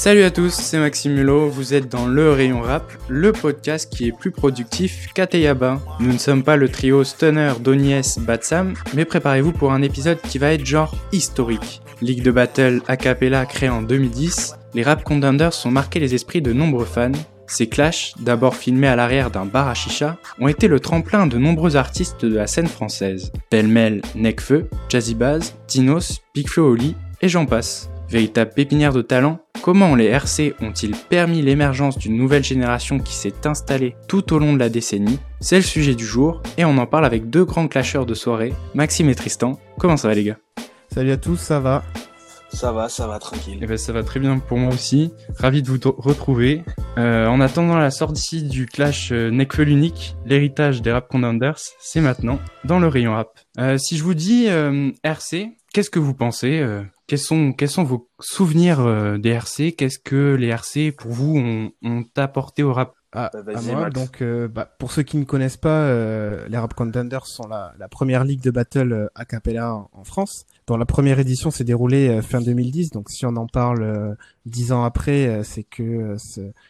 Salut à tous, c'est Maxime Mulot, vous êtes dans Le Rayon Rap, le podcast qui est plus productif qu'Ateyaba. Nous ne sommes pas le trio Stunner, Donies, Batsam, mais préparez-vous pour un épisode qui va être genre historique. Ligue de Battle a cappella créée en 2010, les Rap Contenders sont marqués les esprits de nombreux fans. Ces clashs, d'abord filmés à l'arrière d'un bar à chicha, ont été le tremplin de nombreux artistes de la scène française. Pêle-mêle, Necfeu, Jazzy Baz, Dinos, Big Flo Oli, et j'en passe. Véritable pépinière de talent, comment les RC ont-ils permis l'émergence d'une nouvelle génération qui s'est installée tout au long de la décennie? C'est le sujet du jour, et on en parle avec deux grands clasheurs de soirée, Maxime et Tristan. Comment ça va les gars? Salut à tous, ça va? Ça va, ça va, tranquille. Eh ben ça va très bien pour moi aussi. Ravi de vous retrouver. Euh, en attendant la sortie du clash euh, l'unique, l'héritage des Rap Contenders, c'est maintenant dans le rayon rap. Euh, si je vous dis euh, RC, qu'est-ce que vous pensez euh, quels, sont, quels sont vos souvenirs euh, des RC Qu'est-ce que les RC pour vous ont, ont apporté au rap? À, Bah, à vas-y, moi. Max. Donc, euh, bah, pour ceux qui ne connaissent pas, euh, les Rap Contenders sont la, la première ligue de battle euh, a cappella en, en France. Dont la première édition s'est déroulée euh, fin 2010. Donc, si on en parle euh, dix ans après, euh, c'est que euh,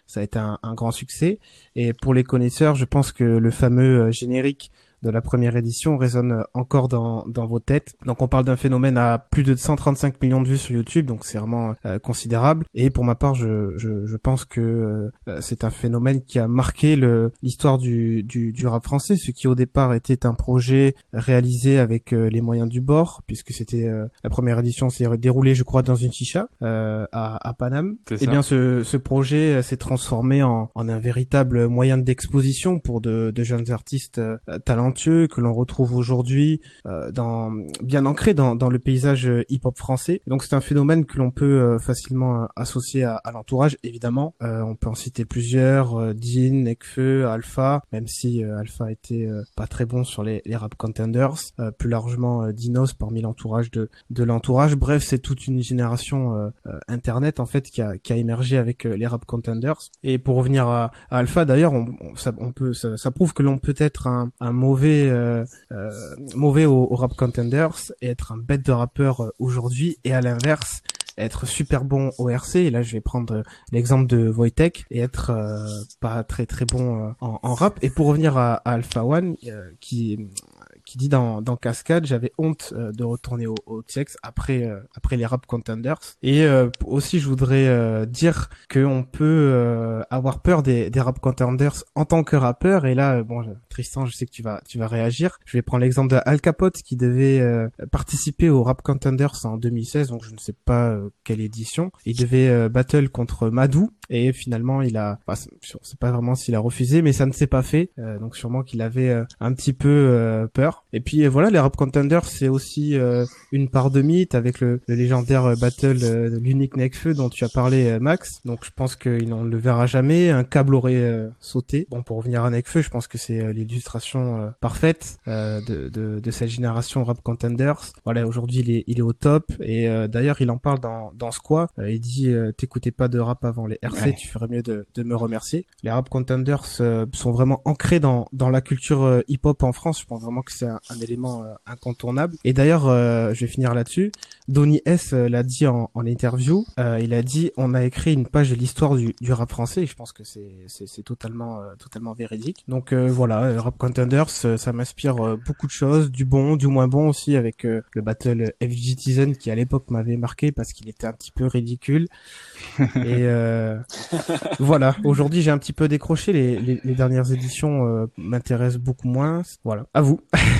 ça a été un, un grand succès. Et pour les connaisseurs, je pense que le fameux euh, générique de la première édition résonne encore dans, dans vos têtes. Donc on parle d'un phénomène à plus de 135 millions de vues sur YouTube, donc c'est vraiment euh, considérable. Et pour ma part, je, je, je pense que euh, c'est un phénomène qui a marqué le- l'histoire du, du, du rap français, ce qui au départ était un projet réalisé avec euh, les moyens du bord, puisque c'était euh, la première édition s'est déroulée, je crois, dans une chicha euh, à, à Paname. Et ça. bien, ce, ce projet s'est transformé en, en un véritable moyen d'exposition pour de, de jeunes artistes euh, talentueux que l'on retrouve aujourd'hui euh, dans bien ancré dans, dans le paysage euh, hip-hop français. Donc c'est un phénomène que l'on peut euh, facilement euh, associer à, à l'entourage. Évidemment, Euh, on peut en citer plusieurs Dean, Nekfeu, Alpha, même si Alpha était pas très bon sur les, les rap contenders. Plus largement, Dinos parmi l'entourage de de l'entourage. Bref, c'est toute une génération internet en fait qui a qui a émergé avec les rap contenders. Et pour revenir à, à Alpha, d'ailleurs, on, on- ça, on peut ça, ça prouve que l'on peut être un, un mauvais euh, euh, mauvais au, rap contenders. Et être un bête de rappeur euh, aujourd'hui et à l'inverse être super bon au RC et là je vais prendre l'exemple de Wojtek et être pas très très bon en, rap. Et pour revenir à, à Alpha One qui qui dit dans, dans Cascade, j'avais honte euh, de retourner au, au TX après euh, après les rap contenders. Et euh, aussi, je voudrais euh, dire que on peut euh, avoir peur des, des rap contenders en tant que rappeur. Et là, euh, bon, Tristan, je sais que tu vas tu vas réagir. Je vais prendre l'exemple de Al Capote qui devait participer au rap contenders en 2016, donc je ne sais pas quelle édition. Il devait battle contre Madou et finalement il a, enfin, je sais pas vraiment s'il a refusé, mais ça ne s'est pas fait. Donc sûrement qu'il avait un petit peu peur. Et puis euh, voilà, les rap contenders c'est aussi euh, une part de mythe avec le, le légendaire euh, battle euh, de l'unique Necfeu dont tu as parlé euh, Max. Donc je pense qu'il n'en le verra jamais. Un câble aurait euh, sauté. Bon pour revenir à Necfeu, je pense que c'est euh, l'illustration euh, parfaite euh, de, de, de cette génération rap contenders. Voilà, aujourd'hui il est, il est au top et euh, d'ailleurs il en parle dans, dans Squat. Euh, il dit euh, t'écoutais pas de rap avant les RC, Ouais. tu ferais mieux de, de me remercier. Les rap contenders euh, sont vraiment ancrés dans, dans la culture euh, hip-hop en France. Je pense vraiment que c'est un, un élément euh, incontournable. Et d'ailleurs, euh, je vais finir là-dessus. Donny S euh, l'a dit en, en interview. Euh, il a dit on a écrit une page de l'histoire du, du rap français. Et je pense que c'est c'est totalement euh, totalement véridique. Donc euh, voilà, rap contenders, ça m'inspire beaucoup de choses, du bon, du moins bon aussi avec euh, le battle FG Tizen qui à l'époque m'avait marqué parce qu'il était un petit peu ridicule. Et euh, voilà, aujourd'hui j'ai un petit peu décroché. Les, les, les dernières éditions euh, m'intéressent beaucoup moins. Voilà, à vous.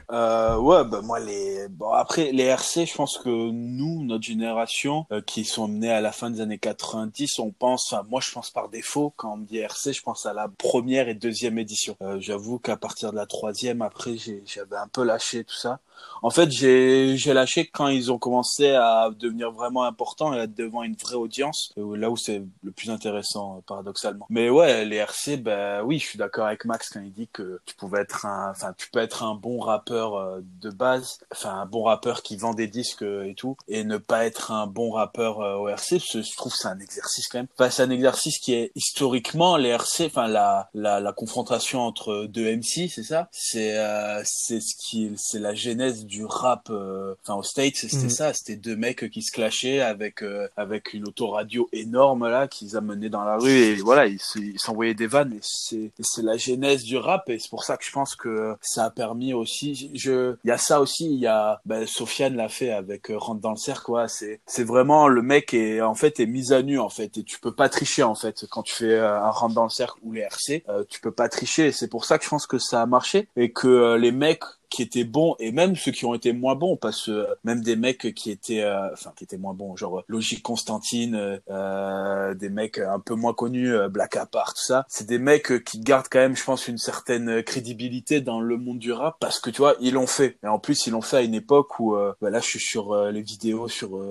Euh, ouais, bah moi les bon après les RC, je pense que nous, notre génération, euh, qui sont menés à la fin des années 90, on pense, enfin moi je pense par défaut quand on me dit RC, je pense à la première et deuxième édition. Euh, J'avoue qu'à partir de la troisième, après j'avais un peu lâché tout ça. En fait, j'ai j'ai lâché quand ils ont commencé à devenir vraiment importants et à être devant une vraie audience, euh, là où c'est le plus intéressant euh, paradoxalement. Mais ouais, les RC, ben oui, je suis d'accord avec Max quand il dit que tu pouvais être un, enfin tu peux être un bon rappeur rappeur de base, enfin un bon rappeur qui vend des disques et tout, et ne pas être un bon rappeur au RC, je trouve c'est un exercice quand même. Enfin, c'est un exercice qui est historiquement les RC, enfin la, la, la confrontation entre deux MC, c'est ça? C'est c'est ce qui c'est la genèse du rap. Enfin au States, c'était mhm. ça, c'était deux mecs qui se clashaient avec avec une autoradio énorme là qu'ils amenaient dans la rue et voilà ils s'envoyaient des vannes et c'est c'est la genèse du rap et c'est pour ça que je pense que ça a permis aussi je il y a ça aussi il y a ben, Sofiane l'a fait avec euh, rentre dans le cercle quoi c'est c'est vraiment le mec est en fait est mis à nu en fait et tu peux pas tricher en fait quand tu fais euh, un rentre dans le cercle ou les RC euh, tu peux pas tricher c'est pour ça que je pense que ça a marché et que les mecs qui étaient bons et même ceux qui ont été moins bons parce que même des mecs qui étaient euh, enfin qui étaient moins bons genre Logique Constantine euh, des mecs un peu moins connus euh, Black Apart tout ça c'est des mecs qui gardent quand même je pense une certaine crédibilité dans le monde du rap parce que tu vois ils l'ont fait. Et en plus ils l'ont fait à une époque où bah là je suis sur les vidéos sur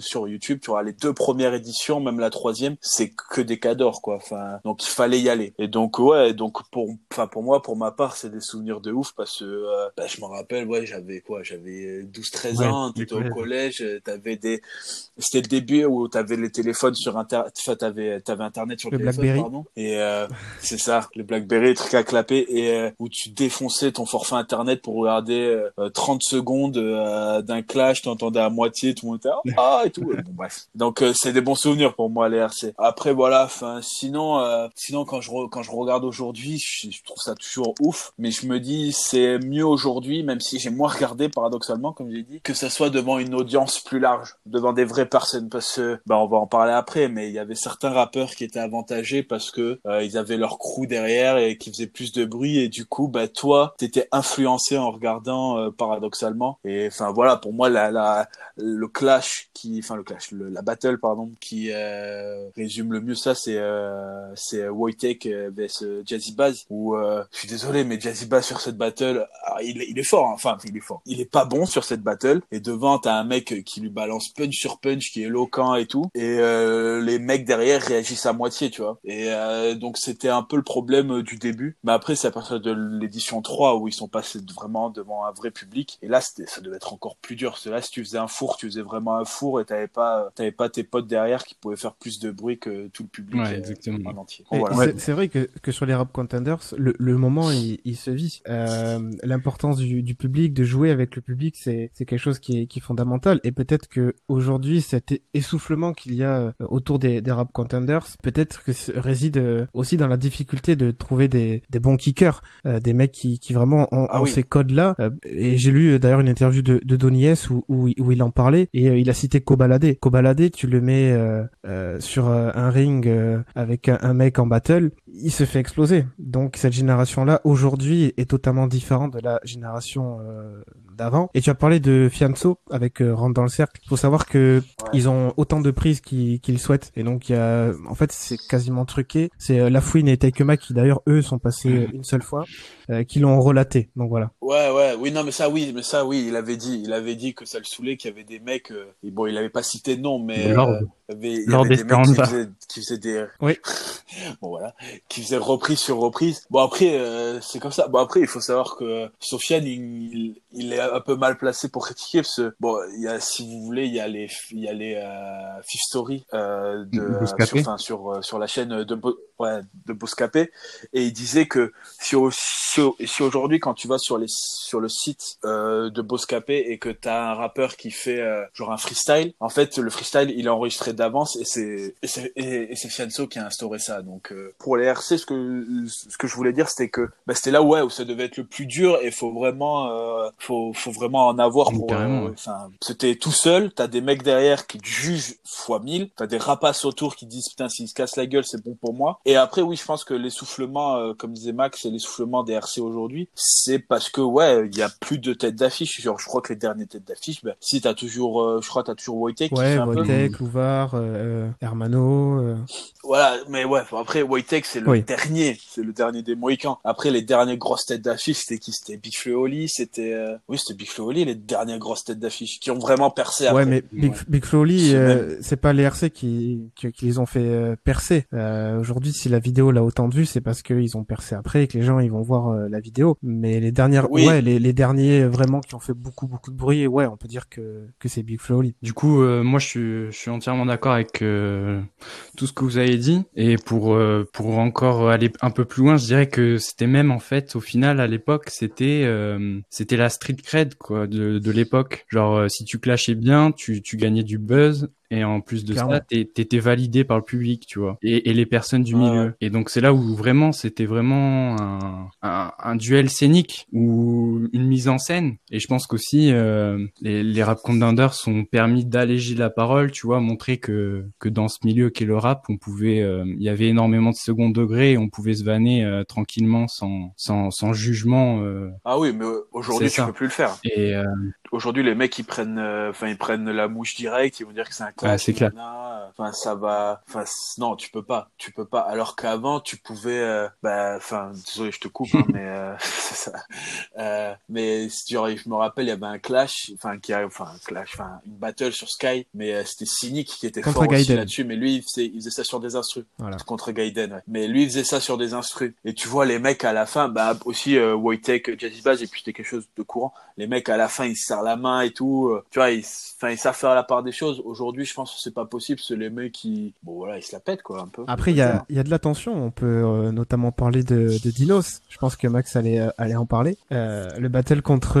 sur YouTube tu vois les deux premières éditions même la troisième c'est que des cadors quoi. Enfin donc il fallait y aller. Et donc ouais donc pour enfin pour moi pour ma part c'est des souvenirs de ouf parce que bah, je me rappelle, ouais, j'avais quoi, j'avais 12, 13 ans, t'étais au collège, euh, t'avais des, c'était le début où t'avais les téléphones sur internet, enfin, t'avais, t'avais internet sur le, téléphone, pardon. Et, euh, c'est ça, le Blackberry, truc à clapper, et, euh, où tu défonçais ton forfait internet pour regarder 30 secondes d'un clash, t'entendais à moitié, tout le monde était, ah, et tout. bon, bref. Donc, c'est des bons souvenirs pour moi, les RC. Après, voilà, enfin, sinon, sinon, quand je, quand je regarde aujourd'hui, je, je trouve ça toujours ouf, mais je me dis, c'est mieux aujourd'hui aujourd'hui, même si j'ai moins regardé paradoxalement, comme j'ai dit, que ça soit devant une audience plus large, devant des vraies personnes, parce que, bah, on va en parler après, mais il y avait certains rappeurs qui étaient avantagés parce que euh, ils avaient leur crew derrière et qui faisaient plus de bruit, et du coup, bah, toi, t'étais influencé en regardant euh, paradoxalement. Et enfin voilà, pour moi, la, la, le clash qui, enfin le clash, la battle pardon, qui euh, résume le mieux ça, c'est c'est Wojtek vs Jazzy Baz. Où je suis désolé, mais Jazzy Baz sur cette battle, ah, il il est fort, hein. enfin il est fort. Il est pas bon sur cette battle et devant t'as un mec qui lui balance punch sur punch, qui est éloquent et tout, et euh, les mecs derrière réagissent à moitié, tu vois. Et euh, donc c'était un peu le problème euh, du début, mais après c'est à partir de l'édition 3 où ils sont passés vraiment devant un vrai public et là c'était ça devait être encore plus dur. Parce que là si tu faisais un four, tu faisais vraiment un four et t'avais pas t'avais pas tes potes derrière qui pouvaient faire plus de bruit que tout le public ouais, exactement. en entier. C'est vrai que, que sur les rap contenders, le, le moment il, il se vit. L'importance du, public, de jouer avec le public, c'est quelque chose qui est, qui est fondamental. Et peut-être que aujourd'hui, cet essoufflement qu'il y a euh, autour des, des rap contenders, peut-être que réside euh, aussi dans la difficulté de trouver des, des bons kickers, euh, des mecs qui, qui vraiment ont, ah ces codes-là. et j'ai lu d'ailleurs une interview de, de Donny S où, où, où, il en parlait et il a cité Kobalade. Kobalade, tu le mets sur un ring avec un, un mec en battle, il se fait exploser. Donc cette génération-là aujourd'hui est totalement différente de la génération génération euh, d'avant. Et tu as parlé de Fianso avec euh, Rentre dans le cercle. Il faut savoir que ils ont autant de prises qu'ils souhaitent. Et donc il y a, en fait, c'est quasiment truqué. C'est euh, Lafouine et Taikema qui d'ailleurs eux sont passés mhm. une seule fois, euh, qui l'ont relaté. Donc voilà. Ouais, ouais, oui, non, mais ça, oui, mais ça, oui, il avait dit, il avait dit que ça le saoulait, qu'il y avait des mecs. et bon, il avait pas cité de nom, mais Lord, il y avait, des mecs qui faisaient, qui faisaient des. Oui. bon voilà, qui faisaient reprise sur reprise. Bon après, c'est comme ça. Bon après, il faut savoir que Sofiane, il, il est un peu mal placé pour critiquer parce que bon, il y a si vous voulez, il y a les il y a les euh, Fifth Story euh, de euh, sur, enfin, sur euh, sur la chaîne de ouais, de Boscapé et il disait que si, si, aujourd'hui quand tu vas sur les sur le site euh, de Boscapé et que tu as un rappeur qui fait euh, genre un freestyle, en fait le freestyle il est enregistré d'avance et c'est et c'est et, Fianso qui a instauré ça. Donc pour les RC ce que ce que je voulais dire c'était que bah, c'était là ouais où ça devait être le plus dur et faut vraiment faut faut vraiment en avoir pour. Euh, enfin, c'était tout seul. T'as des mecs derrière qui te jugent fois mille. T'as des rapaces autour qui disent putain s'ils se cassent la gueule c'est bon pour moi. Et après oui je pense que l'essoufflement, euh, comme disait Max, l'essoufflement des RC aujourd'hui, c'est parce que ouais il y a plus de têtes d'affiche. Genre je crois que les dernières têtes d'affiche, ben, si t'as toujours, euh, je crois t'as toujours Wojtek. Ouais Wojtek, Louvar, Hermano. Voilà, mais ouais après Wojtek c'est le dernier, c'est le dernier des Mohicans. Après les dernières grosses têtes d'affiche c'était qui? C'était Big Oli, c'était oui c'était Big Flo les dernières grosses têtes d'affiche qui ont vraiment percé. Ouais, mais Big, Big Flo euh, c'est pas les RC qui, qui, les ont fait euh, percer. Euh, Aujourd'hui, si la vidéo l'a autant de vues, c'est parce qu'ils ont percé après et que les gens ils vont voir euh, la vidéo. Mais les dernières, ouais, les, les derniers vraiment qui ont fait beaucoup beaucoup de bruit, ouais, on peut dire que que c'est Big Flo Du coup, moi je suis je suis entièrement d'accord avec tout ce que vous avez dit et pour pour encore aller un peu plus loin, je dirais que c'était même en fait au final à l'époque c'était c'était la street quoi de, l'époque. Genre si tu clashais bien, tu tu gagnais du buzz et en plus de ça, t'étais validé par le public, tu vois, et, et les personnes du milieu. Et donc c'est là où vraiment c'était vraiment un, un, un, duel scénique ou une mise en scène. Et je pense qu'aussi euh, les, les rap contenders sont permis d'alléger la parole, tu vois, montrer que que dans ce milieu qu'est le rap, on pouvait, euh, il y avait énormément de second degré, et on pouvait se vanner euh, tranquillement sans sans, sans jugement. Euh. Ah oui, mais aujourd'hui tu peux plus le faire. Et aujourd'hui les mecs ils prennent, enfin ils prennent la mouche direct, ils vont dire que c'est un ah, c'est clair. Enfin, ça va. Enfin, non, tu peux pas. Tu peux pas. Alors qu'avant, tu pouvais. Euh, bah, enfin, désolé, je te coupe, hein, mais euh, ça. Euh, mais genre, je me rappelle, il y avait un clash, enfin, qui a, enfin, un clash, enfin, une battle sur Sky, mais euh, c'était Cynic qui était fort aussi là-dessus. Mais lui, il faisait, il faisait ça sur des instrus. Voilà. Contre Gaiden. Ouais. Mais lui, il faisait ça sur des instrus. Et tu vois, les mecs à la fin, bah aussi euh, Wojtek, Jazzy Bass, et puis c'était quelque chose de courant. Les mecs à la fin, ils se serrent la main et tout. Euh, tu vois, ils, enfin, ils savent faire la part des choses. Aujourd'hui, je pense que c'est pas possible. C'est les mecs qui, bon voilà, ils se la pètent quoi un peu. Après, il y a, y a de la tension. On peut euh, notamment parler de, de Dinos. Je pense que Max allait, euh, allait en parler. Euh, le battle contre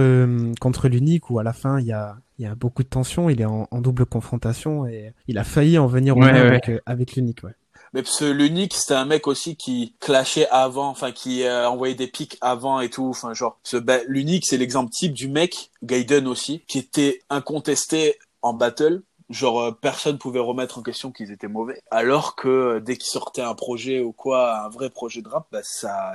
contre l'unique où à la fin il y a il y a beaucoup de tension. Il est en, en double confrontation et il a failli en venir au avec, avec l'unique. Ouais. Mais parce que l'unique, c'était un mec aussi qui clashait avant, enfin qui euh, envoyait des pics avant et tout. Enfin genre, ce l'unique, c'est l'exemple type du mec, Gaiden aussi, qui était incontesté en battle, genre euh, personne pouvait remettre en question qu'ils étaient mauvais alors que euh, dès qu'ils sortaient un projet ou quoi un vrai projet de rap bah ça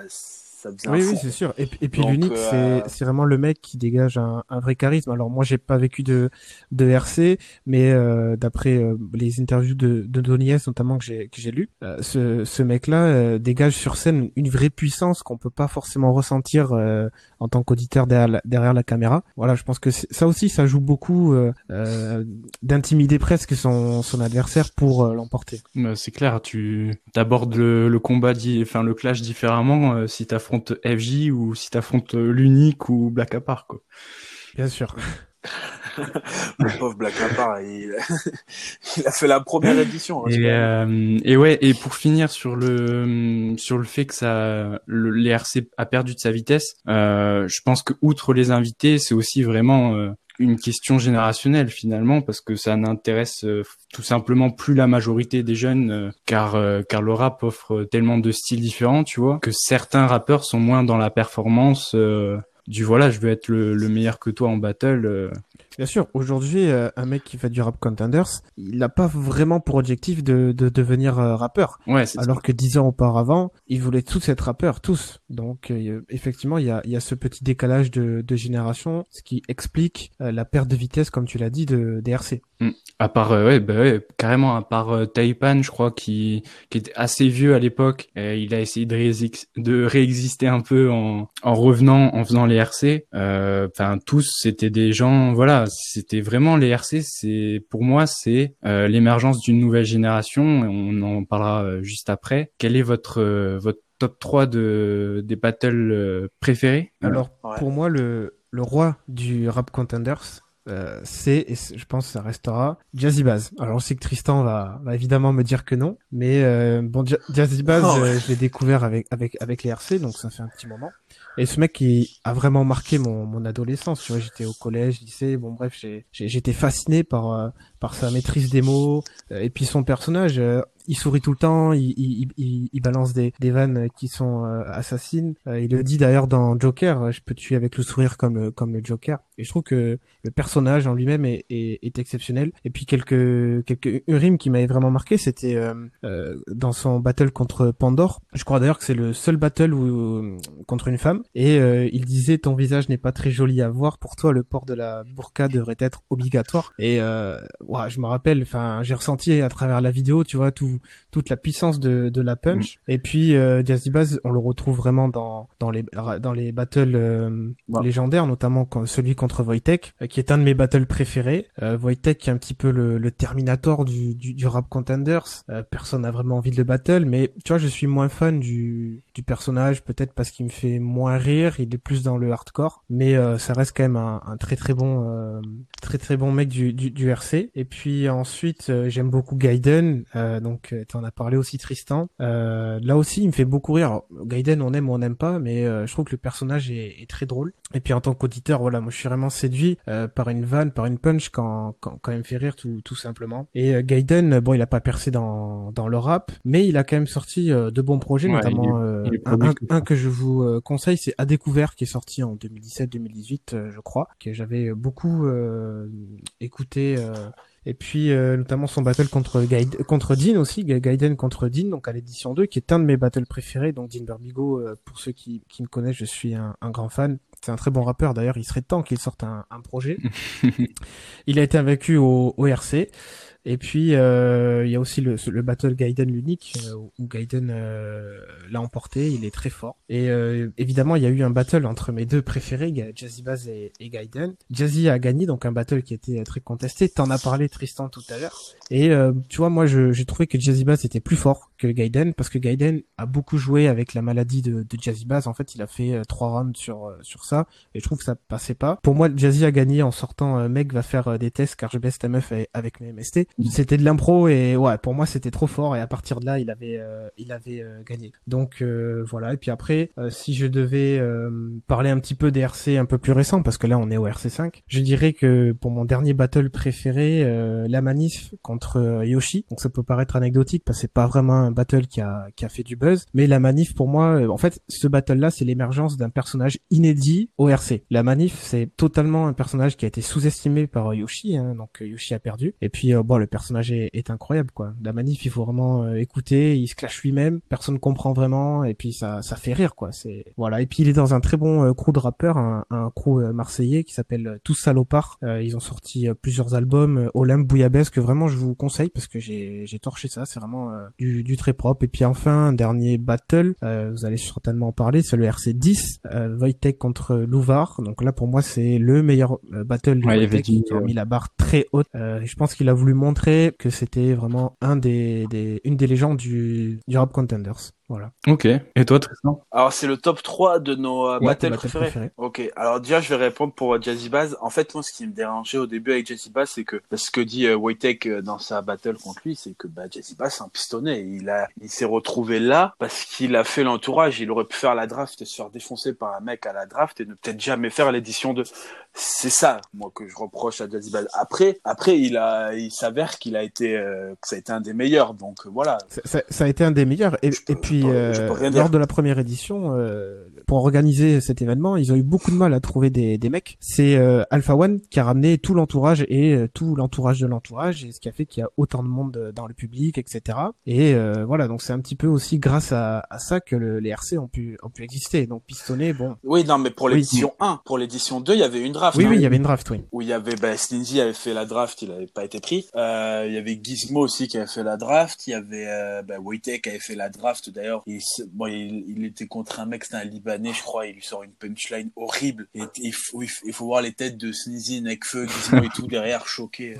oui, oui, c'est sûr. Et, et puis l'unique, euh, c'est vraiment le mec qui dégage un, un, vrai charisme. Alors moi, j'ai pas vécu de de RC, mais euh, d'après euh, les interviews de de Donies notamment que j'ai que j'ai lu, euh, ce ce mec-là dégage sur scène une vraie puissance qu'on peut pas forcément ressentir en tant qu'auditeur derrière la, derrière la caméra. Voilà, je pense que ça aussi, ça joue beaucoup d'intimider presque son son adversaire pour l'emporter. c'est clair, tu abordes le, le combat, enfin le clash différemment si t'affrontes FJ ou si t'affrontes euh, l'unique ou Black Apart, quoi. Bien sûr. le pauvre Black Apart, il... il, a fait la première édition. Hein, et, euh, et, ouais, et pour finir sur le sur le fait que ça, le, l'ERC a perdu de sa vitesse, euh, je pense que outre les invités, c'est aussi vraiment euh, une question générationnelle finalement parce que ça n'intéresse euh, tout simplement plus la majorité des jeunes euh, car euh, car le rap offre tellement de styles différents tu vois que certains rappeurs sont moins dans la performance du voilà je veux être le, le meilleur que toi en battle Bien sûr, aujourd'hui, euh, un mec qui fait du rap contenders, il n'a pas vraiment pour objectif de, de devenir euh, rappeur. Ouais, Alors que dix ans auparavant, ils voulaient tous être rappeurs, tous. Donc, euh, effectivement, il y a, y a ce petit décalage de, de génération, ce qui explique la perte de vitesse, comme tu l'as dit, de DRC. Mm. À part, ouais, bah ouais, carrément, à part Taipan, je crois, qui, qui était assez vieux à l'époque, il a essayé de, de réexister un peu en, en revenant, en faisant les RC. Enfin, tous, c'était des gens, voilà, c'était vraiment les RC. C'est pour moi, c'est euh, l'émergence d'une nouvelle génération. On en parlera euh, juste après. Quel est votre euh, votre top 3 de des battles préférés? Alors pour moi, le le roi du rap contenders, euh, c'est, et je pense que ça restera, Jazzy Baz. Alors je sais que Tristan va, va évidemment me dire que non, mais euh, bon, Jazzy Baz, oh, je l'ai découvert avec, avec, avec les RC, donc ça fait un petit moment. Et ce mec qui a vraiment marqué mon, mon adolescence. Tu vois, j'étais au collège, lycée, bon bref, j'étais fasciné par euh, par sa maîtrise des mots euh, et puis son personnage. Euh, il sourit tout le temps, il, il, il, il balance des, des vannes qui sont assassines. il le dit d'ailleurs dans Joker, je peux tuer avec le sourire comme comme le Joker. Et je trouve que le personnage en lui-même est, est, est, exceptionnel. Et puis quelques quelques une rime qui m'avait vraiment marqué, c'était dans son battle contre Pandore. Je crois d'ailleurs que c'est le seul battle où contre une femme et euh, il disait ton visage n'est pas très joli à voir. Pour toi, le port de la burqa devrait être obligatoire. Et euh, ouais, je me rappelle, enfin, j'ai ressenti à travers la vidéo, tu vois, tout tout, toute la puissance de, de la punch. Et puis euh, Jazzy Bass, on le retrouve vraiment dans dans les dans les battles euh, légendaires, notamment celui contre Wojtek, euh, qui est un de mes battles préférés. Euh, Wojtek qui est un petit peu le, le Terminator du, du, du rap contenders. personne n'a vraiment envie de le battle, mais tu vois, je suis moins fan du du personnage, peut-être parce qu'il me fait moins rire. Il est plus dans le hardcore, mais ça reste quand même un, un très très bon très très bon mec du, du, du RC. Et puis ensuite, j'aime beaucoup Gaiden. donc tu en as parlé aussi Tristan. là aussi, il me fait beaucoup rire. Gaiden, on aime ou on n'aime pas, mais je trouve que le personnage est, est, très drôle. Et puis en tant qu'auditeur, voilà, moi je suis vraiment séduit euh, par une vanne, par une punch quand, quand, quand il me fait rire tout, tout simplement. Et euh, Gaiden, bon, il a pas percé dans, dans le rap, mais il a quand même sorti euh, de bons projets, notamment un, un, que je vous conseille, c'est À Découvert qui est sorti en 2017-2018, je crois, que j'avais beaucoup écouté et puis euh, notamment son battle contre contre Dean aussi, Gaiden contre Dean, donc à l'édition 2, qui est un de mes battles préférés. Donc Dean Burbigo, euh, pour ceux qui, qui me connaissent, je suis un, un grand fan. C'est un très bon rappeur d'ailleurs, il serait temps qu'il sorte un, un projet. il a été invaincu au, au RC. Et puis euh, il y a aussi le, le battle Gaiden l'unique euh, où Gaiden euh, l'a emporté, il est très fort. Et évidemment il y a eu un battle entre mes deux préférés, Jazzy Baz et, et, Gaiden. Jazzy a gagné donc un battle qui était très contesté. T'en as parlé Tristan tout à l'heure. Et tu vois moi j'ai trouvé que Jazzy Baz était plus fort que Gaiden parce que Gaiden a beaucoup joué avec la maladie de, de Jazzy Baz. En fait il a fait trois rounds sur sur ça et je trouve que ça passait pas. Pour moi Jazzy a gagné en sortant mec va faire des tests car je baisse ta meuf avec mes MST c'était de l'impro et ouais pour moi c'était trop fort. Et à partir de là il avait euh, il avait euh, gagné. Donc euh, voilà. Et puis après si je devais parler un petit peu des RC un peu plus récents parce que là on est au RC 5 je dirais que pour mon dernier battle préféré la manif contre Yoshi. Donc ça peut paraître anecdotique parce que c'est pas vraiment un battle qui a qui a fait du buzz. Mais la manif pour moi en fait ce battle là c'est l'émergence d'un personnage inédit au RC la manif c'est totalement un personnage qui a été sous-estimé par Yoshi hein, donc Yoshi a perdu. Et puis bon le personnage est, incroyable quoi. La manif, il faut vraiment euh, écouter, il se clash lui-même, personne comprend vraiment et puis ça ça fait rire quoi. C'est voilà et puis il est dans un très bon euh, crew de rappeurs, un, un crew euh, marseillais qui s'appelle Tous Salopards. ils ont sorti plusieurs albums, Olympe Bouillabaisse que vraiment je vous conseille parce que j'ai j'ai torché ça, c'est vraiment du, du très propre. Et puis enfin un dernier battle, vous allez certainement en parler, c'est le RC10 euh, contre Louvard. Donc là pour moi c'est le meilleur battle ouais, qui a mis la barre très haute. je pense qu'il a voulu montrer que c'était vraiment un des, des, une des légendes du, du rap contenders. Voilà. Ok. Et toi, Tristan? Alors, c'est le top 3 de nos euh, battles préférés. Ok. Alors, déjà, je vais répondre pour euh, Jazzy Bass. En fait, moi, ce qui me dérangeait au début avec Jazzy Bass, c'est que ce que dit euh, Wojtek euh, dans sa battle contre lui, c'est que bah, Jazzy Bass, c'est un pistonné. Il a, il s'est retrouvé là parce qu'il a fait l'entourage. Il aurait pu faire la draft et se faire défoncer par un mec à la draft et ne peut-être jamais faire l'édition 2. C'est ça, moi, que je reproche à Jazzy Bass. Après, après, il a, il s'avère qu'il a été, euh, que ça a été un des meilleurs. Donc, voilà. Ça, ça, a été un des meilleurs. Et, et puis, euh, lors de la première édition, euh, pour organiser cet événement, ils ont eu beaucoup de mal à trouver des, des mecs. C'est euh, Alpha One qui a ramené tout l'entourage et tout l'entourage de l'entourage, et ce qui a fait qu'il y a autant de monde dans le public, etc. Et voilà, donc c'est un petit peu aussi grâce à, à ça que le, les RC ont pu ont pu exister. Donc pistonné, bon. Oui, non, mais pour l'édition 1, pour l'édition 2, il y avait une draft. Oui, oui, il y avait une draft, oui. Où il y avait, bah, Stingy avait fait la draft, il avait pas été pris. il y avait Gizmo aussi qui avait fait la draft. Il y avait, bah, Wojtek qui avait fait la draft d'ailleurs bon, il, il, était contre un mec, c'était un Libanais, je crois, il lui sort une punchline horrible. Et il faut, voir les têtes de Sneezy, Nekfeu, Gizmo et tout derrière, choqués.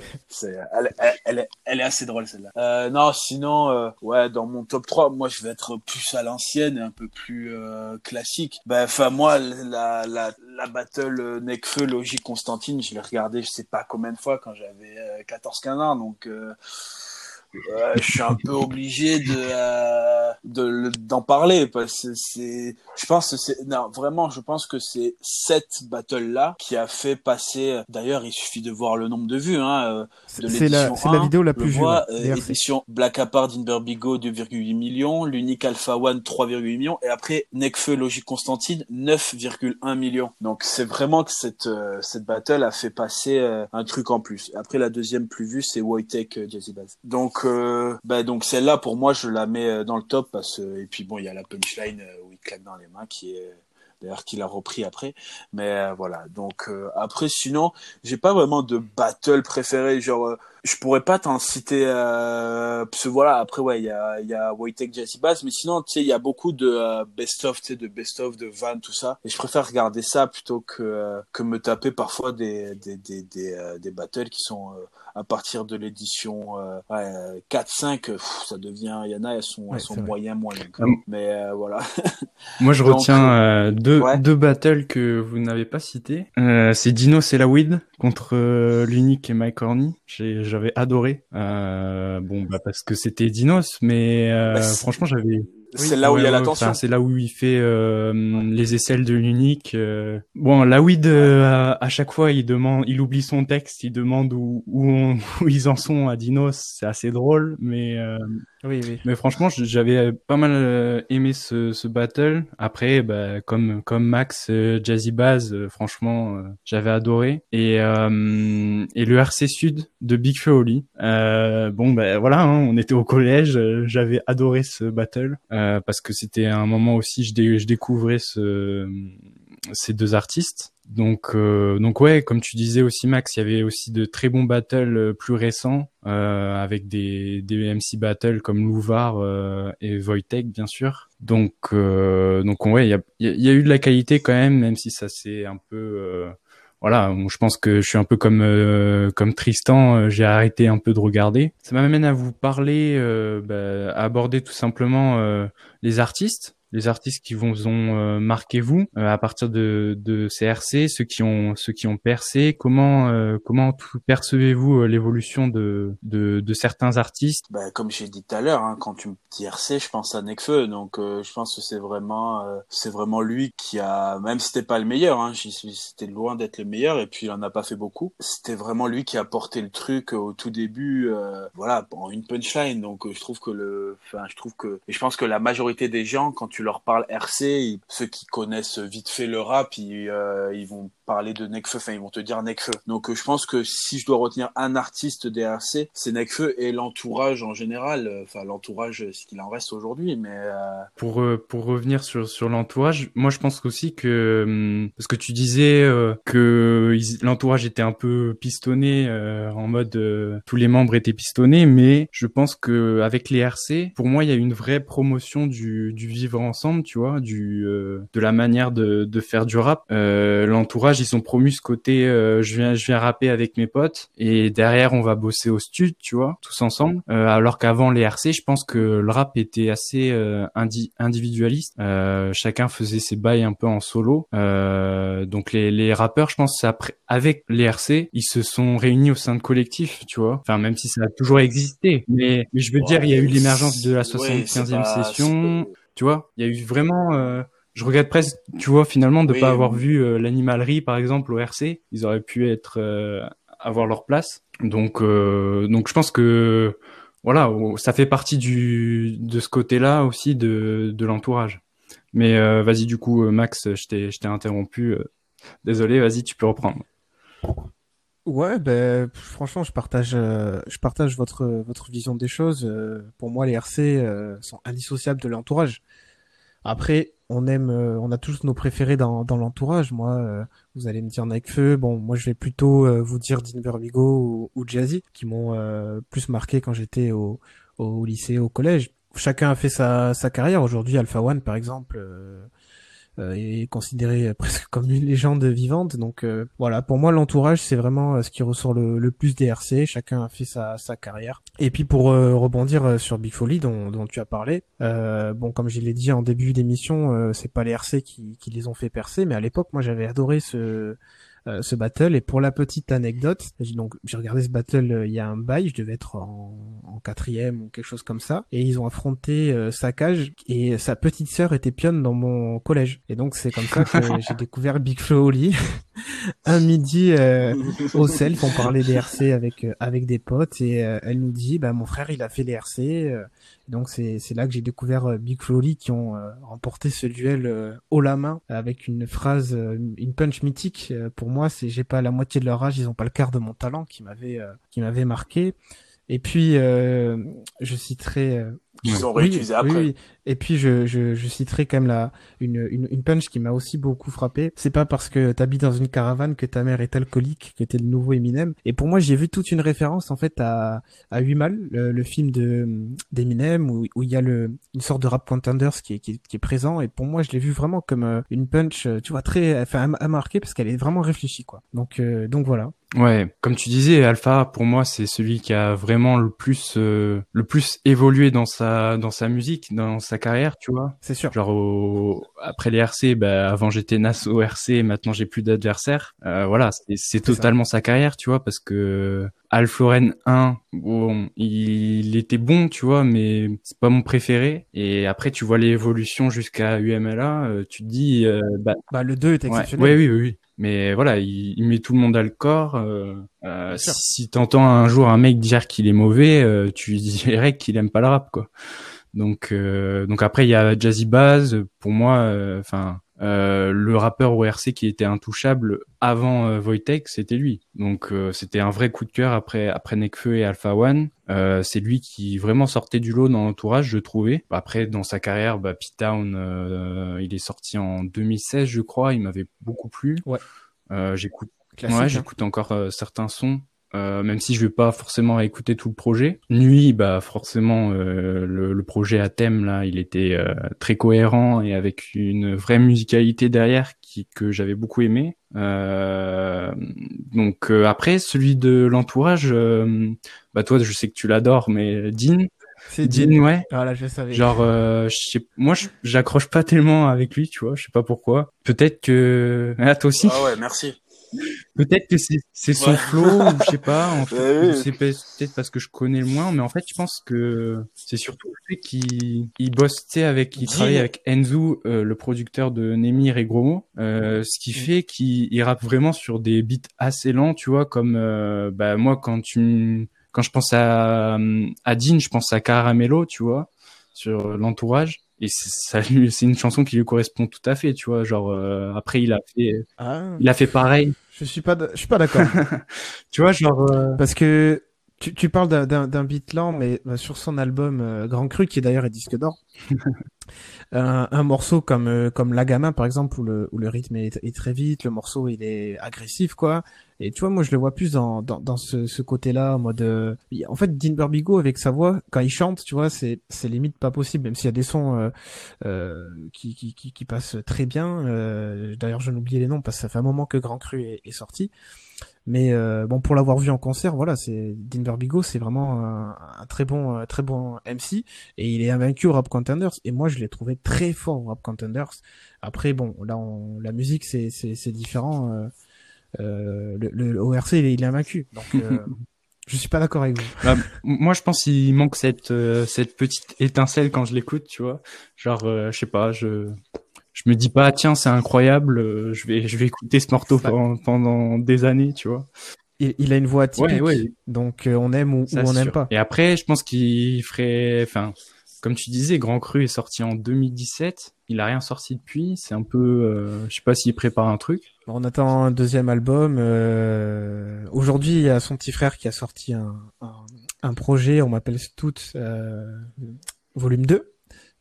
Elle, est assez drôle celle-là. Euh, non, sinon, euh, ouais, dans mon top 3, moi je vais être plus à l'ancienne un peu plus euh, classique. Ben, enfin, moi, la, la, la battle Nekfeu, Logique, Constantine, je l'ai regardé, je sais pas combien de fois quand j'avais 14-15 ans, donc je suis un peu obligé de euh, de d'en parler parce que c'est je pense que c'est non vraiment je pense que c'est cette battle là qui a fait passer d'ailleurs il suffit de voir le nombre de vues hein euh, de c'est la c'est la vidéo la plus vue euh, édition Black Apart d'Inberbigo 2,8 millions l'unique Alpha One 3,8 millions et après Necfeu Logique Constantine 9,1 millions. Donc c'est vraiment que cette cette battle a fait passer un truc en plus. Après la deuxième plus vue c'est Wojtek Jazzy Bass donc euh, bah, donc celle-là pour moi je la mets euh, dans le top que et puis bon il y a la punchline euh, où il claque dans les mains qui est d'ailleurs qu'il a repris après. Mais voilà. Donc après sinon j'ai pas vraiment de battle préféré. Genre je pourrais pas t'en citer euh, parce voilà après ouais il y a il y a Wojtek Bass mais sinon tu sais il y a beaucoup de euh, best of tu sais de best of de van tout ça. Et je préfère regarder ça plutôt que euh, que me taper parfois des des des euh, des battles qui sont à partir de l'édition ouais, 4 5 ça devient il y en a elles sont elles sont moyen moyen mais voilà. Moi je retiens deux deux battles que vous n'avez pas cités. C'est Dino Selawid contre l'unique et Mike Horny j'avais adoré. Euh, bon, bah parce que c'était Dinos, mais euh, bah, franchement, j'avais. C'est là où il y a l'attention. c'est là où il fait euh, les aisselles de l'unique. Bon, là où à, à, chaque fois, il demande, il oublie son texte, il demande où où, où ils en sont à Dinos. C'est assez drôle, mais oui, oui. Mais franchement, j'avais pas mal euh, aimé ce, ce battle. Après, bah, comme comme Max, euh, Jazzy Baz, euh, franchement, j'avais adoré. Et et le RC Sud de Big Oli. bon, ben voilà, hein, on était au collège. j'avais adoré ce battle parce que c'était un moment aussi, je, je découvrais ce ces deux artistes. Donc, euh, donc ouais, comme tu disais aussi Max, il y avait aussi de très bons battles euh, plus récents euh, avec des, des MC battles comme Louvar euh, et Wojtek bien sûr. Donc, euh, donc ouais, il y a, y a, eu de la qualité quand même, même si ça c'est un peu voilà, je pense que je suis un peu comme comme Tristan, j'ai arrêté un peu de regarder. Ça m'amène à vous parler, bah, à aborder tout simplement les artistes les artistes qui vous ont euh, marqué vous euh, à partir de, de CRC, ceux qui ont ceux qui ont percé. Comment euh, comment percevez-vous l'évolution de, de, de certains artistes? Bah, comme j'ai dit tout à l'heure, hein, quand tu me dis RC, je pense à Nekfeu, donc je pense que c'est vraiment c'est vraiment lui qui a même si c'était pas le meilleur, hein, c'était loin d'être le meilleur et puis il en a pas fait beaucoup. C'était vraiment lui qui a porté le truc au tout début, voilà, en une punchline. Donc je trouve que le, enfin je trouve que et je pense que la majorité des gens quand tu tu leur parles RC, ceux qui connaissent vite fait le rap, ils, euh, ils vont parler de Nekfeu, enfin ils vont te dire Nekfeu. Donc euh, je pense que si je dois retenir un artiste des RC, c'est Nekfeu et l'entourage en général, euh, enfin l'entourage ce qu'il en reste aujourd'hui, mais euh... pour pour revenir sur sur l'entourage, moi je pense aussi que hum, parce que tu disais que l'entourage était un peu pistonné en mode tous les membres étaient pistonnés, mais je pense que avec les RC, pour moi il y a une vraie promotion du du vivre ensemble, tu vois, du de la manière de de faire du rap. l'entourage ils ont promu ce côté euh, je viens je viens rapper avec mes potes et derrière on va bosser au stud tu vois tous ensemble. Euh, alors qu'avant les RC je pense que le rap était assez euh, individualiste. Chacun faisait ses bails un peu en solo. Donc les, les rappeurs je pense après avec les RC ils se sont réunis au sein de collectifs tu vois. Enfin même si ça a toujours existé. Mais, mais je veux dire il y a eu l'émergence de la 75e session tu vois. Il y a eu vraiment je regrette presque, tu vois, finalement, de ne pas avoir vu euh, l'animalerie, par exemple, au RC. Ils auraient pu être euh, avoir leur place. Donc, euh, donc, je pense que voilà, ça fait partie du de ce côté-là aussi de de l'entourage. Mais vas-y, du coup, Max, je t'ai je t'ai interrompu. désolé, vas-y, tu peux reprendre. Ouais, ben franchement, je partage, je partage votre votre vision des choses. pour moi, les RC sont indissociables de l'entourage. Après, on aime, euh, on a tous nos préférés dans, l'entourage. Moi, euh, vous allez me dire Feu. Bon, moi, je vais plutôt euh, vous dire Dinver ou, ou Jazzy, qui m'ont plus marqué quand j'étais au, au lycée, au collège. Chacun a fait sa, sa carrière. Aujourd'hui, Alpha One, par exemple, est considéré presque comme une légende vivante. Donc euh, voilà, pour moi l'entourage c'est vraiment euh, ce qui ressort le, plus des RC. Chacun a fait sa, sa carrière. Et puis pour rebondir sur Big dont, dont tu as parlé, bon comme je l'ai dit en début d'émission, c'est pas les RC qui, qui les ont fait percer, mais à l'époque moi j'avais adoré ce euh, ce battle. Et pour la petite anecdote, donc j'ai regardé ce battle euh, il y a un bail, je devais être en, en, quatrième ou quelque chose comme ça, et ils ont affronté euh, Sakage et sa petite sœur était pionne dans mon collège. Et donc c'est comme ça que j'ai découvert Big Flo Oli un midi au self, on parlait des RC avec avec des potes et elle nous dit bah mon frère il a fait les RC donc c'est c'est là que j'ai découvert euh, Big Flowly qui ont euh, remporté ce duel euh, haut la main avec une phrase, une punch mythique. pour moi, c'est j'ai pas la moitié de leur âge, ils ont pas le quart de mon talent qui m'avait qui m'avait marqué. Et puis je citerai qui sont réutilisés après. Oui, Et puis je, je, je, citerai quand même la, une, une, une punch qui m'a aussi beaucoup frappé. C'est pas parce que t'habites dans une caravane que ta mère est alcoolique que t'es le nouveau Eminem. Et pour moi, j'ai vu toute une référence en fait à, à Huit Mal, le, film de d'Eminem où, où il y a le, une sorte de rap contenders qui est, qui, qui est présent. Et pour moi, je l'ai vu vraiment comme euh, une punch, euh, tu vois, très, enfin, à, marquer parce qu'elle est vraiment réfléchie, quoi. Donc, euh, donc voilà. Ouais, comme tu disais, Alpha, pour moi, c'est celui qui a vraiment le plus, euh, le plus évolué dans sa, dans sa musique, dans sa carrière, tu vois. C'est sûr. Genre après les RC, bah avant j'étais Nas au RC, maintenant j'ai plus d'adversaires. Euh, voilà, c'est totalement sa carrière, tu vois, parce que Alfloren 1, bon, il était bon, tu vois, mais c'est pas mon préféré. Et après, tu vois l'évolution jusqu'à UMLA, euh, tu te dis, bah, bah, le 2 est exceptionnel. Ouais, oui, oui, oui. Mais voilà, il, il, met tout le monde à le corps. Euh, euh si t'entends un jour un mec dire qu'il est mauvais, euh, tu dirais qu'il aime pas le rap, quoi. Donc, euh, donc après il y a Jazzy Baz. Pour moi, enfin, euh, le rappeur ORC qui était intouchable avant euh, Wojtek, c'était lui. Donc euh, c'était un vrai coup de cœur après après Nekfeu et Alpha One. Euh, c'est lui qui vraiment sortait du lot dans l'entourage, je trouvais. Après dans sa carrière, bah, P-Town, il est sorti en 2016, je crois. Il m'avait beaucoup plu. Ouais. j'écoute. Ouais, hein. j'écoute encore certains sons. Euh, même si je vais pas forcément écouter tout le projet. Nuit, bah forcément euh, le, le, projet à thème là, il était euh, très cohérent et avec une vraie musicalité derrière qui que j'avais beaucoup aimé. donc après celui de l'entourage, bah toi je sais que tu l'adores, mais Dean. C'est Dean, ouais. Voilà, je savais. Genre, je moi, j'accroche pas tellement avec lui, tu vois. Je sais pas pourquoi. Peut-être que. Ah, toi aussi. Ah ouais, merci. Peut-être que c'est son flow, ou je sais pas. En fait, c'est peut-être parce que je connais le moins, mais en fait, je pense que c'est surtout le fait qu'il il bosse, avec, il travaille avec Enzu, euh, le producteur de Nemir et Gromo, euh, ce qui mm. fait qu'il rappe vraiment sur des beats assez lents, tu vois, comme euh, bah moi quand tu quand je pense à à Dean, je pense à Caramelo, tu vois, sur l'entourage et ça c'est une chanson qui lui correspond tout à fait tu vois genre euh, après il a fait ah. il a fait pareil je suis pas je suis pas d'accord tu vois genre euh, parce que tu, tu parles d'un beat lent mais euh, sur son album Grand Cru qui d'ailleurs est disque d'or un, un, morceau comme comme La Gamin par exemple où le, où le rythme est, est, très vite le morceau il est agressif quoi et tu vois, moi, je le vois plus dans, dans, dans ce, ce côté-là, en mode... Euh, en fait, Dean Burbigo, avec sa voix, quand il chante, tu vois, c'est, c'est limite pas possible, même s'il y a des sons euh, euh, qui, qui, qui, qui, passent très bien. Euh, d'ailleurs, je oublié les noms, parce que ça fait un moment que Grand Cru est, est sorti. Mais euh, bon, pour l'avoir vu en concert, voilà, c'est Dean Burbigo, c'est vraiment un, un, très bon, très bon MC, et il est invaincu au Rap Contenders. Et moi, je l'ai trouvé très fort au Rap Contenders. Après, bon, là, on, la musique, c'est, c'est, différent. Euh, le, le, ORC il est, il est invaincu. Donc euh, je suis pas d'accord avec vous. Bah, moi je pense qu'il manque cette euh, cette petite étincelle quand je l'écoute, tu vois. Genre je sais pas, je je me dis pas tiens c'est incroyable, je vais je vais écouter ce morceau pendant, pendant des années, tu vois. Il, il, a une voix typique, donc on aime ou, ou on n'aime pas. Et après, je pense qu'il ferait, enfin, comme tu disais, Grand Cru est sorti en 2017. Il a rien sorti depuis. C'est un peu, euh, je sais pas s'il prépare un truc. On attend un deuxième album. Euh... Aujourd'hui, il y a son petit frère qui a sorti un, un, un projet. On m'appelle Stout, euh, volume 2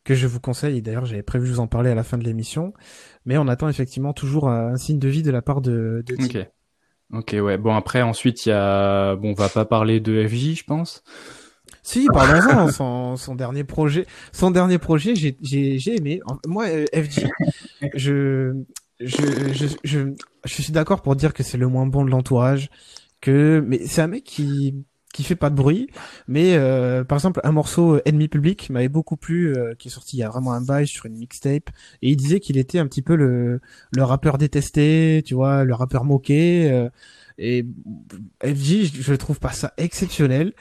que je vous conseille. D'ailleurs, j'avais prévu de vous en parler à la fin de l'émission. Mais on attend effectivement toujours un signe de vie de la part de, de Ok. Ok, ouais. Bon, après, ensuite, il y a, bon, on va pas parler de FJ, je pense. Si, parlons-en. son, son dernier projet, son dernier projet, j'ai, j'ai, j'ai aimé. Moi, euh, FG, je, je, je, je, je suis d'accord pour dire que c'est le moins bon de l'entourage. Que, mais c'est un mec qui, qui fait pas de bruit, mais euh, par exemple un morceau euh, Ennemi public m'avait beaucoup plu, qui est sorti il y a vraiment un bail sur une mixtape, et il disait qu'il était un petit peu le, le rappeur détesté, tu vois, le rappeur moqué, et FG, je trouve pas ça exceptionnel.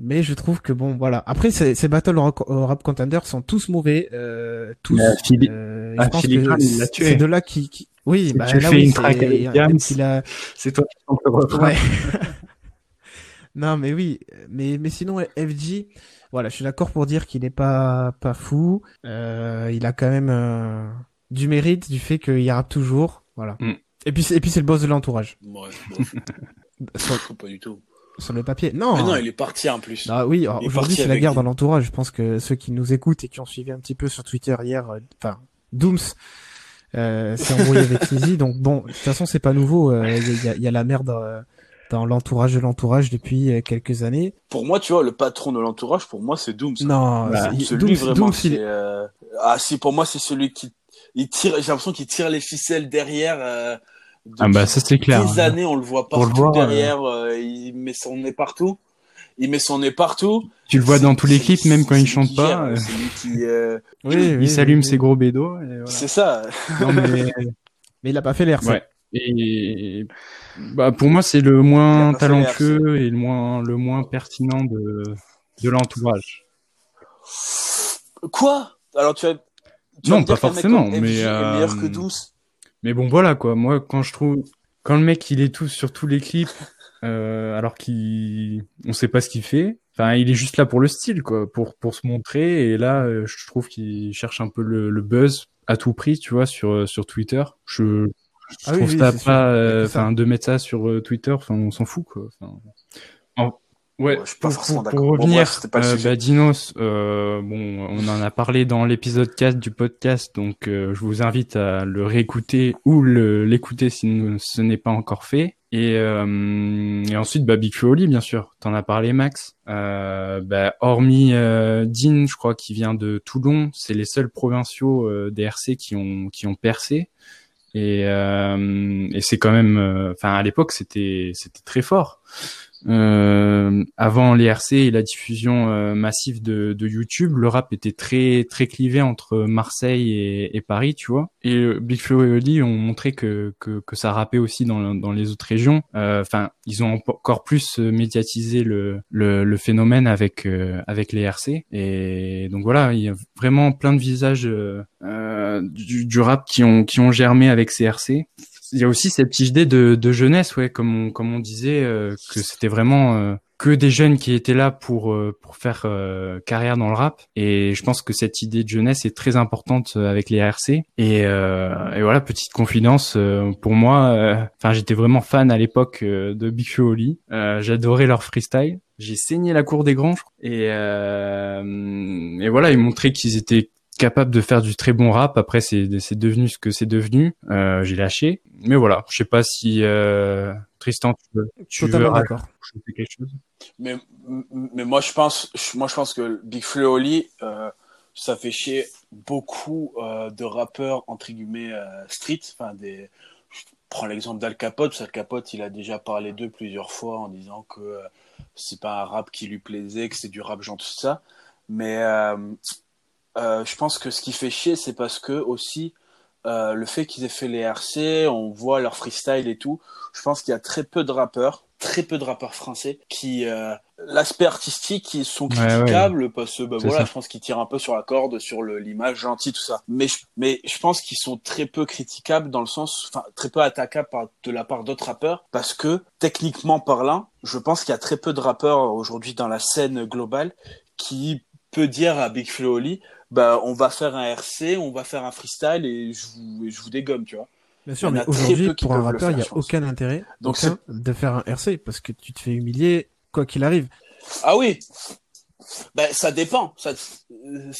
Mais je trouve que bon, voilà. Après, ces, ces battles rap, rap contenders sont tous mauvais, euh, tous. Euh, Philippe, euh, ah, Philippe c'est de là qui, qui... oui, bah, tu là, fais oui, une track avec James, a... c'est toi qui chante le refrain. Ouais. non, mais oui, mais mais sinon FG, voilà, je suis d'accord pour dire qu'il est pas pas fou. Euh, il a quand même euh, du mérite du fait qu'il rappe toujours, voilà. Mm. Et puis et puis c'est le boss de l'entourage. Ouais, bon. pas du tout. sur le papier. Non. Mais non, il est parti en plus. Ah oui, aujourd'hui c'est la guerre dans l'entourage. Je pense que ceux qui nous écoutent et qui ont suivi un petit peu sur Twitter hier, euh, enfin Dooms, euh, s'est embrouillé avec Sneezy. Donc bon, de toute façon c'est pas nouveau. euh, Il y, a, il y a la merde euh, dans l'entourage de l'entourage depuis euh, quelques années. Pour moi, tu vois, le patron de l'entourage, pour moi, c'est Dooms. Non, Bah, c'est- Celui Dooms, vraiment, Dooms, il euh, ah si, pour moi, c'est celui qui, il tire, j'ai l'impression qu'il tire les ficelles derrière, euh, Ah bah ça c'est clair. Des années, on le voit Pour le partout voir, derrière, euh, il met son nez partout. Il met son nez partout. Tu le vois dans tous les clips, même quand il chante pas. gère, qui, Oui, il oui, s'allume oui, ses gros bédos. voilà. c'est ça. Non, mais Mais il a pas fait l'air. ça. Ouais. Et bah pour moi c'est le moins talentueux et le moins le moins pertinent de de l'entourage. Quoi? Alors tu tu Non, pas forcément, mais, euh, meilleur que Dooms? Mais bon voilà quoi. Moi quand je trouve quand le mec il est tout sur tous les clips euh, alors qu'il on sait pas ce qu'il fait. Enfin il est juste là pour le style quoi, pour pour se montrer. Et là euh, je trouve qu'il cherche un peu le, le buzz à tout prix, tu vois, sur sur Twitter. Je Ah oui, trouve oui, pas, euh, enfin, de mettre ça sur euh, Twitter, enfin, on s'en fout, quoi. Enfin, en- Ouais, Ouais, je suis pas pour, forcément pour, d'accord. pour Bon, revenir, bref, euh, bah, Dinos, euh, bon, on en a parlé dans l'épisode 4 du podcast, donc euh, je vous invite à le réécouter ou le- l'écouter si ce n'est pas encore fait. Et, euh, et ensuite, bah, Big Oli, bien sûr, t'en as parlé, Max. Euh, bah, hormis euh, Dean, je crois, qui vient de Toulon, c'est les seuls provinciaux euh, des RC qui ont qui ont percé. Et, euh, et c'est quand même, euh, enfin à l'époque c'était c'était très fort. Euh, avant les RC et la diffusion euh, massive de, de YouTube, le rap était très très clivé entre Marseille et, et Paris, tu vois. Et euh, Big Flo et Oli ont montré que que, que ça rappait aussi dans dans les autres régions. Euh, Enfin, ils ont encore plus euh, médiatisé le le, le phénomène avec avec les RC. Et donc voilà, il y a vraiment plein de visages du, du rap qui ont qui ont germé avec ces RC il y a aussi cette idée de, de jeunesse, ouais, comme on, comme on disait, euh, que c'était vraiment euh, que des jeunes qui étaient là pour euh, pour faire euh, carrière dans le rap. Et je pense que cette idée de jeunesse est très importante euh, avec les ARC. Et, euh, et voilà, petite confidence, pour moi, enfin, j'étais vraiment fan à l'époque de Big Flo Oli. J'adorais leur freestyle. J'ai saigné la cour des grands. je crois. Et, euh, et voilà, ils montraient qu'ils étaient capable de faire du très bon rap. Après, c'est c'est devenu ce que c'est devenu. Euh, J'ai lâché. Mais voilà, je sais pas si euh, Tristan, tu veux, tu veux rajouter quelque chose? Mais, mais moi, je pense, moi, je pense que Big Flo et Oli, euh, ça fait chier beaucoup euh, de rappeurs, entre guillemets, euh, street. Enfin, des... Je prends l'exemple d'Al Capote. parce qu'Al Capote, il a déjà parlé d'eux plusieurs fois en disant que euh, c'est pas un rap qui lui plaisait, que c'est du rap genre tout ça. Mais euh, je pense que ce qui fait chier, c'est parce que aussi euh, le fait qu'ils aient fait les RC, on voit leur freestyle et tout. Je pense qu'il y a très peu de rappeurs, très peu de rappeurs français qui euh, l'aspect artistique ils sont Ouais, ouais. critiquables parce que bah, voilà, ça. je pense qu'ils tirent un peu sur la corde, sur l'image gentille tout ça. Mais je, mais je pense qu'ils sont très peu critiquables dans le sens, enfin très peu attaquables par, de la part d'autres rappeurs parce que techniquement parlant, je pense qu'il y a très peu de rappeurs aujourd'hui dans la scène globale qui peut dire à Big Flo Oli, bah on va faire un RC, on va faire un freestyle et je vous, et je vous dégomme, tu vois. Bien sûr, mais aujourd'hui, pour un rappeur, il n'y a aucun intérêt Donc aucun de faire un RC parce que tu te fais humilier quoi qu'il arrive. Ah oui. Ben, ça dépend. Ça, euh,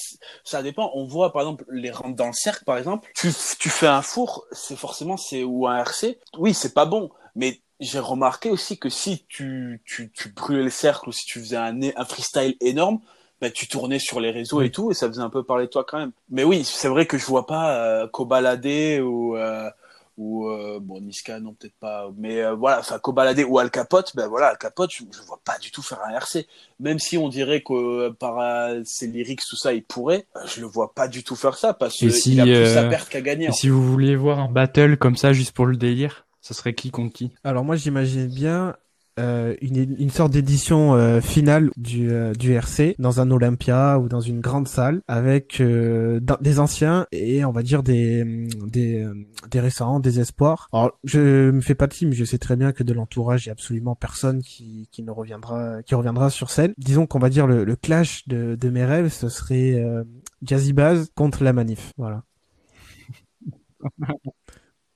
ça dépend. On voit, par exemple, les rampes dans le cercle, par exemple. Tu, tu fais un four, c'est forcément, c'est, ou un RC. Oui, c'est pas bon. Mais j'ai remarqué aussi que si tu, tu, tu brûlais le cercle ou si tu faisais un, un freestyle énorme, ben, tu tournais sur les réseaux et tout et ça faisait un peu parler de toi quand même. Mais oui, c'est vrai que je vois pas euh, Kobalade ou, euh, ou euh, bon Niska non peut-être pas mais euh, voilà enfin Kobalade ou Al Capote ben voilà Al Capote je, je vois pas du tout faire un RC même si on dirait que euh, par euh, ses lyrics tout ça il pourrait je le vois pas du tout faire ça parce qu'il si, a plus euh, sa perte qu'à gagner Et si vous vouliez voir un battle comme ça juste pour le délire, ça serait qui contre qui? Alors moi, j'imagine bien euh, une, une sorte d'édition euh, finale du, euh, du RC dans un Olympia ou dans une grande salle avec euh, des anciens et on va dire des des, euh, des récents, des espoirs. Alors je me fais pas de team, je sais très bien que de l'entourage, il y a absolument personne qui, qui ne reviendra qui reviendra sur scène. Disons qu'on va dire le, le clash de, de mes rêves, ce serait Jazzy Baz contre la manif. Voilà.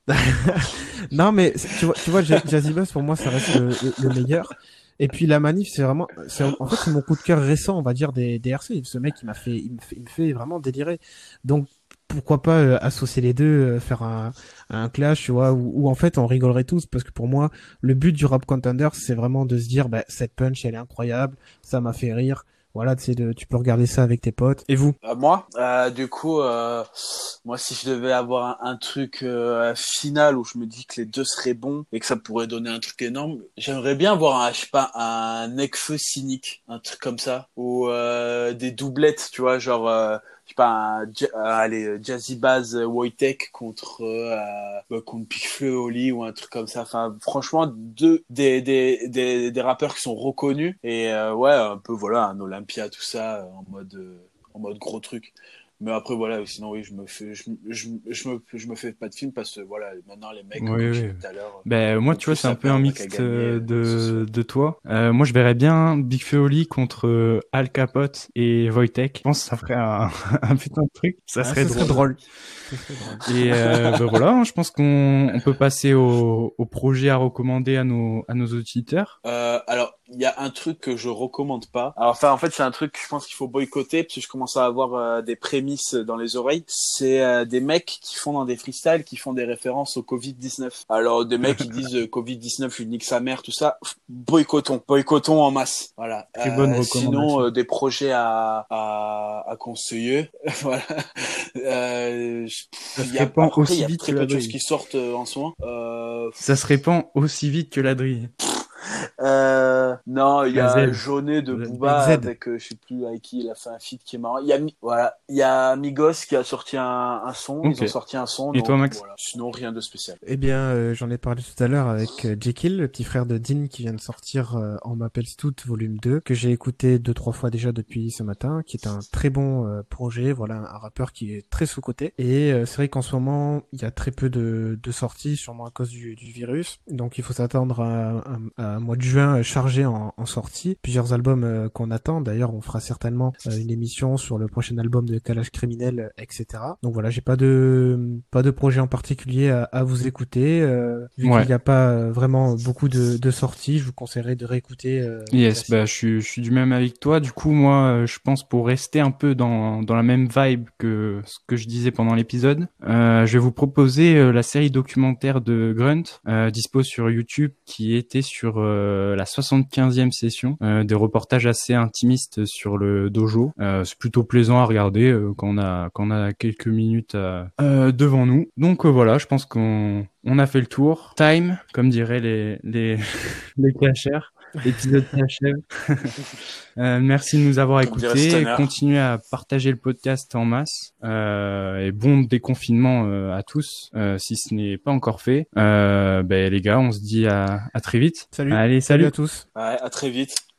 non mais tu vois, tu vois Ja- Jazzy Bass pour moi ça reste le, le- le meilleur Et puis la manif, c'est vraiment, c'est, en fait, c'est mon coup de cœur récent, on va dire des, des RC. Ce mec, il m'a fait, il me fait, vraiment délirer. Donc pourquoi pas euh, associer les deux, euh, faire un, un clash, tu vois, où, en fait on rigolerait tous, parce que pour moi, le but du rap contender, c'est vraiment de se dire, bah, cette punch, elle est incroyable, ça m'a fait rire, voilà, tu sais, tu peux regarder ça avec tes potes. Et vous? Euh, Moi, du coup, moi, si je devais avoir un, truc final où je me dis que les deux seraient bons et que ça pourrait donner un truc énorme, j'aimerais bien voir un, je sais pas, un Necfeu cynique, un truc comme ça, ou des doublettes, tu vois, genre je sais pas, un, euh, allez, euh, Jazzy Baz euh, Wojtek contre euh, contre Big Oli ou un truc comme ça. Enfin, franchement, deux des des des, des rappeurs qui sont reconnus et ouais, un peu voilà, un Olympia tout ça en mode en mode gros truc. Mais après, voilà, sinon, oui, je me fais, je, je, je, me, je me fais pas de film parce que, voilà, maintenant, les mecs, comme oui. tout à l'heure. Ben, moi, tu vois, c'est un peu un mix de, de toi. Euh, moi, je verrais bien Big Feoli contre euh, Al Capote et Wojtek. Je pense que ça ferait un, un putain de truc. Ça ah, serait, drôle. Et euh, ben voilà, hein, je pense qu'on on peut passer au, au projet à recommander à nos, à nos auditeurs. Euh, alors, il y a un truc que je recommande pas. Alors, enfin, en fait, c'est un truc que je pense qu'il faut boycotter parce que je commence à avoir euh, des prémices dans les oreilles. C'est euh, des mecs qui font dans des freestyles, qui font des références au Covid-19. Alors, des mecs qui disent euh, Covid-19, je nique sa mère, tout ça. Boycottons, boycottons en masse. Voilà. bonne sinon, des projets à, à, à conseiller. voilà. il y a, pas aussi y a vite très peu de choses qui sortent en ce moment. Ça se répand aussi vite que la drille. Euh, non, il y a Jaunet de Booba avec euh, je sais plus avec qui il a fait un feat qui est marrant. Il y a voilà, il y a Migos qui a sorti un, un son, ils ont sorti un son. Et toi Max voilà. Sinon rien de spécial. Eh bien, euh, j'en ai parlé tout à l'heure avec euh, Jekyll, le petit frère de Dean qui vient de sortir En m'appelle Stout volume 2 que j'ai écouté deux trois fois déjà depuis ce matin, qui est un très bon projet, voilà, un rappeur qui est très sous-coté et c'est vrai qu'en ce moment, il y a très peu de, de sorties sûrement à cause du, du virus. Donc il faut s'attendre à, à, à un mois de juin euh, chargé en, en sortie. Plusieurs albums euh, qu'on attend. D'ailleurs, on fera certainement euh, une émission sur le prochain album de Calage Criminel, etc. Donc voilà, j'ai pas de pas de projet en particulier à, à vous écouter. vu qu'il n'y a pas vraiment beaucoup de, de, sorties, je vous conseillerais de réécouter. yes, bah je suis je suis du même avec toi. Du coup, moi, je pense pour rester un peu dans dans la même vibe que ce que je disais pendant l'épisode, je vais vous proposer la série documentaire de Grunt, dispo sur YouTube, qui était sur euh, la 75e session, euh, des reportages assez intimistes sur le dojo. Euh, c'est plutôt plaisant à regarder quand on a quand on a quelques minutes devant nous. Donc voilà, je pense qu'on on a fait le tour. Time, comme diraient les les les cachers. L'épisode s'achève. euh, merci de nous avoir écoutés. Continuez à partager le podcast en masse. Euh, et bon déconfinement euh, à tous, euh, si ce n'est pas encore fait. Euh, ben, les gars, on se dit à, à très vite. Salut. Allez, salut, à tous. Ouais, à très vite.